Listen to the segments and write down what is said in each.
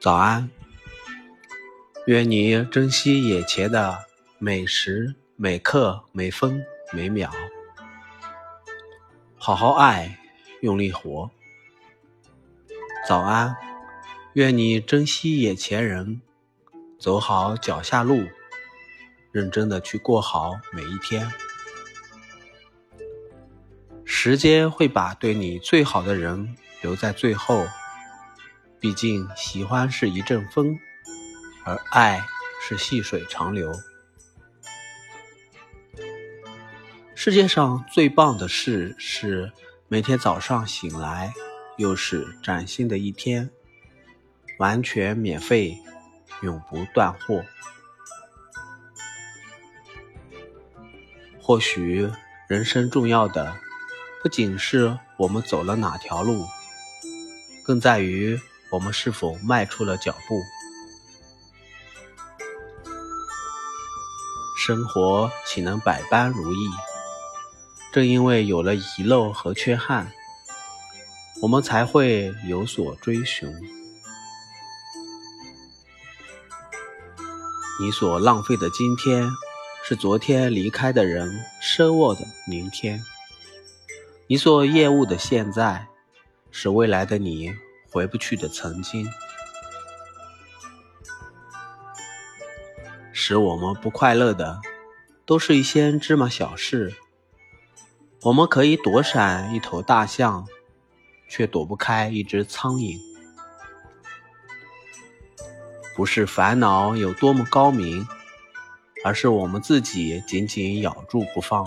早安，愿你珍惜眼前的每时每刻每分每秒，好好爱，用力活。早安，愿你珍惜眼前人，走好脚下路，认真的去过好每一天。时间会把对你最好的人留在最后。毕竟，喜欢是一阵风，而爱是细水长流。世界上最棒的事是每天早上醒来，又是崭新的一天，完全免费，永不断货。或许，人生重要的不仅是我们走了哪条路，更在于。我们是否迈出了脚步？生活岂能百般如意？正因为有了遗漏和缺憾，我们才会有所追寻。你所浪费的今天，是昨天离开的人奢望的明天；你所厌恶的现在，是未来的你。回不去的曾经，使我们不快乐的，都是一些芝麻小事。我们可以躲闪一头大象，却躲不开一只苍蝇。不是烦恼有多么高明，而是我们自己紧紧咬住不放。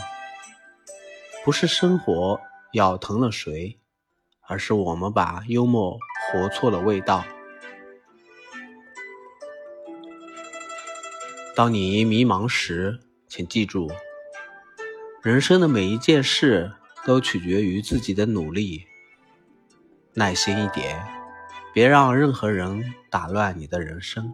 不是生活咬疼了谁，而是我们把幽默。活错了味道。当你迷茫时，请记住，人生的每一件事都取决于自己的努力。耐心一点，别让任何人打乱你的人生。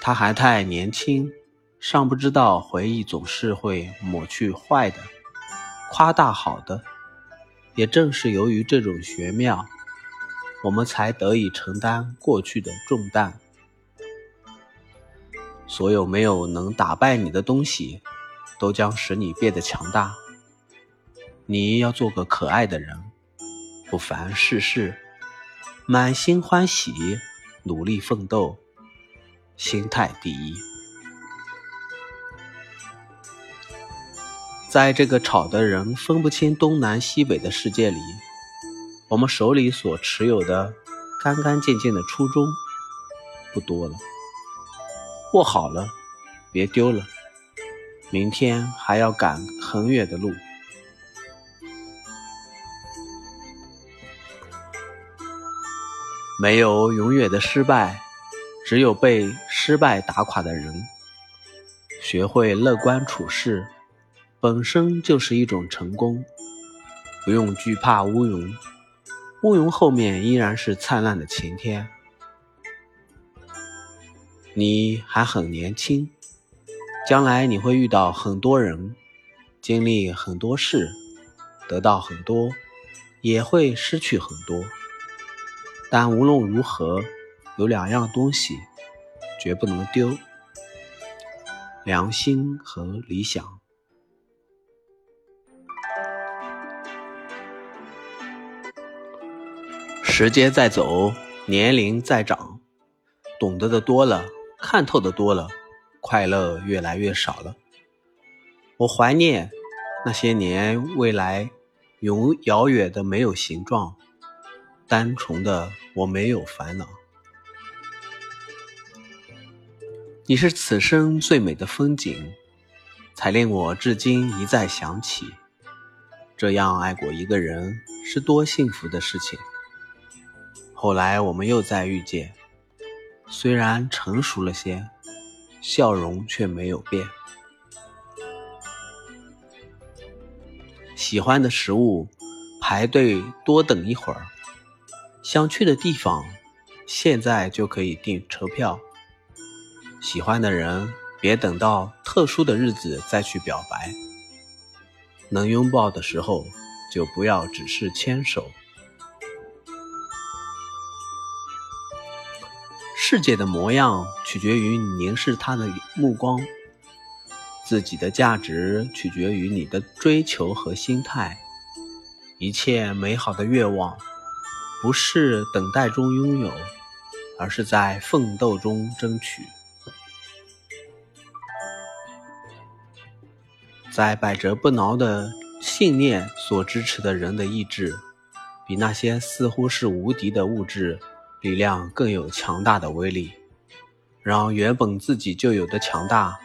他还太年轻，尚不知道回忆总是会抹去坏的。夸大好的，也正是由于这种玄妙，我们才得以承担过去的重担。所有没有能打败你的东西，都将使你变得强大。你要做个可爱的人，不烦世事，满心欢喜，努力奋斗，心态第一。在这个吵得人分不清东南西北的世界里，我们手里所持有的干干净净的初衷不多了。握好了，别丢了。明天还要赶很远的路。没有永远的失败，只有被失败打垮的人。学会乐观处事。本身就是一种成功，不用惧怕乌云，乌云后面依然是灿烂的晴天。你还很年轻，将来你会遇到很多人，经历很多事，得到很多，也会失去很多。但无论如何，有两样东西绝不能丢：良心和理想。时间在走，年龄在长，懂得的多了，看透的多了，快乐越来越少了。我怀念那些年，未来永遥远的没有形状，单纯的我没有烦恼。你是此生最美的风景，才令我至今一再想起，这样爱过一个人是多幸福的事情。后来我们又再遇见，虽然成熟了些，笑容却没有变。喜欢的食物，排队多等一会儿；想去的地方，现在就可以订车票。喜欢的人，别等到特殊的日子再去表白。能拥抱的时候，就不要只是牵手。世界的模样取决于你凝视它的目光，自己的价值取决于你的追求和心态。一切美好的愿望，不是等待中拥有，而是在奋斗中争取。在百折不挠的信念所支持的人的意志，比那些似乎是无敌的物质力量更有强大的威力，让原本自己就有的强大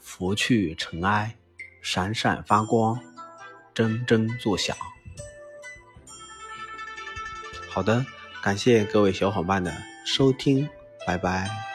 拂去尘埃，闪闪发光，铮铮作响。好的，感谢各位小伙伴的收听，拜拜。